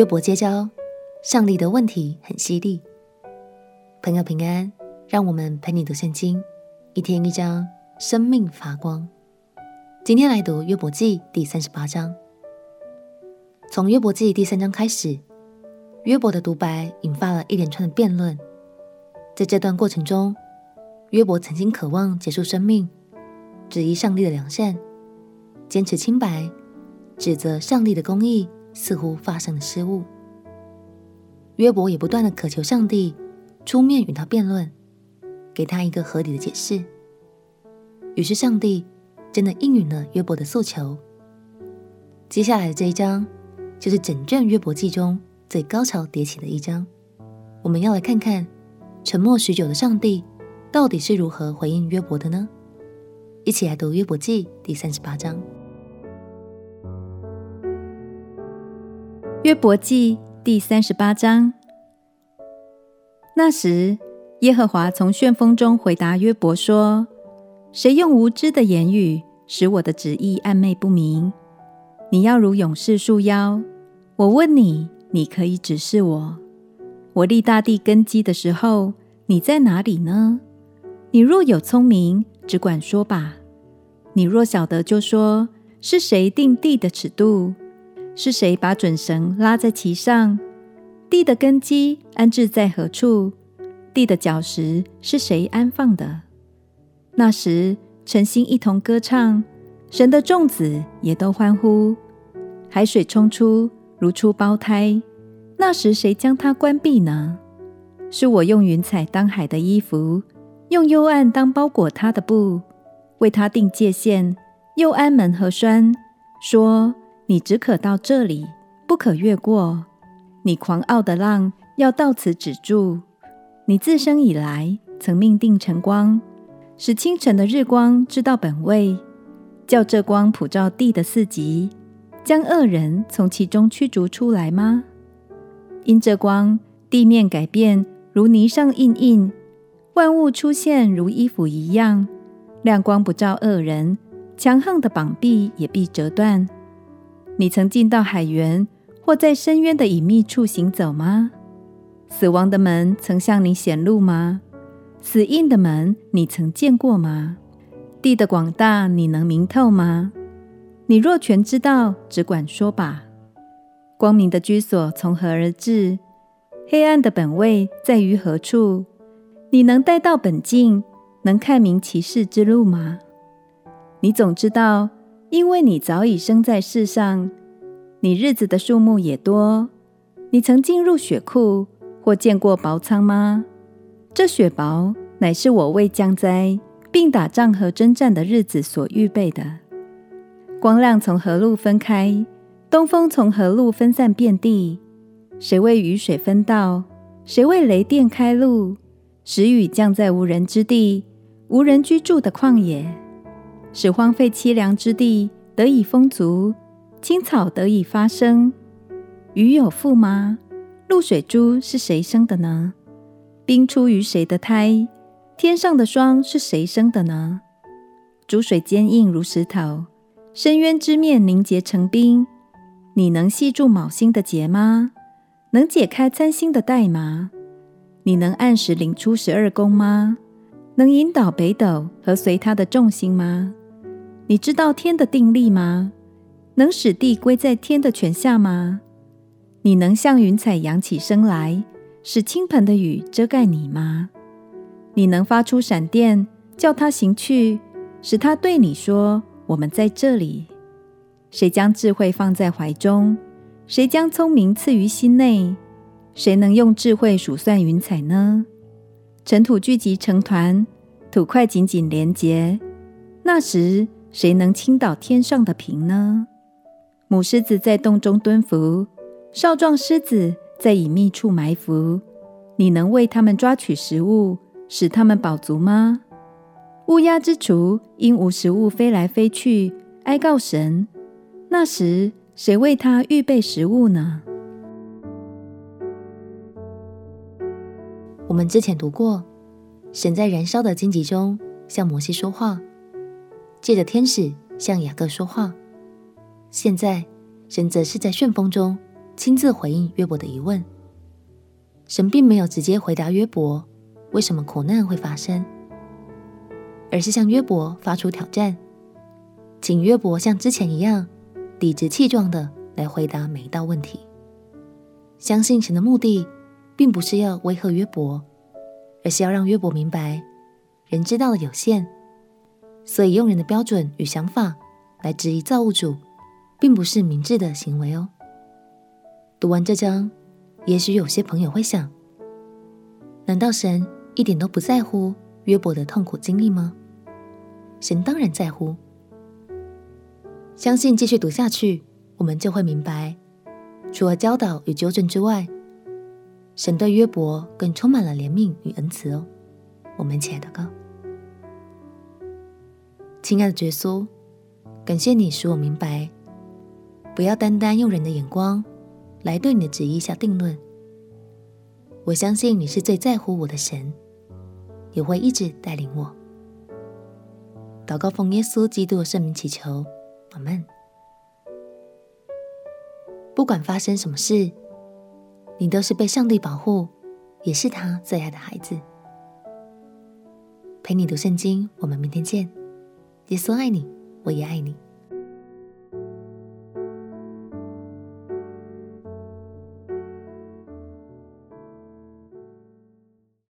约伯揭晓，上帝的问题很犀利。朋友平安，让我们陪你读圣经，一天一章，生命发光。今天来读约伯记第三十八章。从约伯记第三章开始，约伯的独白引发了一连串的辩论。在这段过程中，约伯曾经渴望结束生命，质疑上帝的良善，坚持清白，指责上帝的公义似乎发生了失误。约伯也不断的渴求上帝出面与他辩论，给他一个合理的解释。于是上帝真的应允了约伯的诉求。接下来的这一章，就是整卷约伯记中最高潮迭起的一章。我们要来看看沉默许久的上帝到底是如何回应约伯的呢？一起来读约伯记第三十八章。约伯记第三十八章。那时，耶和华从旋风中回答约伯说：“谁用无知的言语使我的旨意暧昧不明？你要如勇士束腰。我问你，你可以指示我。我立大地根基的时候，你在哪里呢？你若有聪明，只管说吧。你若晓得，就说：是谁定地的尺度？是谁把准绳拉在其上？地的根基安置在何处？地的角石是谁安放的？那时，晨星一同歌唱，神的众子也都欢呼。海水冲出，如出胞胎。那时，谁将它关闭呢？是我用云彩当海的衣服，用幽暗当包裹它的布，为它定界限，又安门和栓，说。你只可到这里，不可越过。你狂傲的浪要到此止住。你自生以来，曾命定晨光，使清晨的日光知道本位，叫这光普照地的四极，将恶人从其中驱逐出来吗？因这光，地面改变如泥上印印，万物出现如衣服一样。亮光不照恶人，强横的膀臂也必折断。你曾进到海源，或在深渊的隐秘处行走吗？死亡的门曾向你显露吗？死荫的门你曾见过吗？地的广大你能明透吗？你若全知道，只管说吧。光明的居所从何而至？黑暗的本位在于何处？你能带到本境，能看明其事之路吗？你总知道。因为你早已生在世上，你日子的数目也多。你曾进入血库或见过薄仓吗？这雪薄乃是我为降灾并打仗和征战的日子所预备的。光亮从何路分开？东风从何路分散遍地？谁为雨水分道？谁为雷电开路？使雨降在无人之地，无人居住的旷野。使荒废凄凉之地得以丰足，青草得以发生。鱼有腹吗？露水珠是谁生的呢？冰出于谁的胎？天上的霜是谁生的呢？诸水坚硬如石头，深渊之面凝结成冰。你能系住卯星的结吗？能解开参星的带吗？你能按时领出十二宫吗？能引导北斗和随它的众星吗？你知道天的定力吗？能使地归在天的权下吗？你能像云彩扬起声来，使倾盆的雨遮盖你吗？你能发出闪电，叫它行去，使它对你说：“我们在这里。”谁将智慧放在怀中？谁将聪明赐于心内？谁能用智慧数算云彩呢？尘土聚集成团，土块紧紧连结，那时。谁能倾倒天上的瓶呢？母狮子在洞中蹲伏，少壮狮子在隐秘处埋伏。你能为他们抓取食物，使他们饱足吗？乌鸦之雏因无食物飞来飞去，哀告神。那时谁为他预备食物呢？我们之前读过，神在燃烧的荆棘中向摩西说话。借着天使向雅各说话，现在神则是在旋风中亲自回应约伯的疑问。神并没有直接回答约伯为什么苦难会发生，而是向约伯发出挑战，请约伯像之前一样理直气壮地来回答每一道问题。相信神的目的，并不是要威吓约伯，而是要让约伯明白，人知道的有限，所以用人的标准与想法来质疑造物主，并不是明智的行为哦。读完这章，也许有些朋友会想：难道神一点都不在乎约伯的痛苦经历吗？神当然在乎。相信继续读下去，我们就会明白，除了教导与纠正之外，神对约伯更充满了怜悯与恩慈哦。我们一起来祷告：亲爱的耶稣，感谢你使我明白，不要单单用人的眼光。来对你的旨意下定论。我相信你是最在乎我的神，也会一直带领我。祷告奉耶稣基督的圣名祈求，阿门。不管发生什么事，你都是被上帝保护，也是他最爱的孩子。陪你读圣经，我们明天见。耶稣爱你，我也爱你。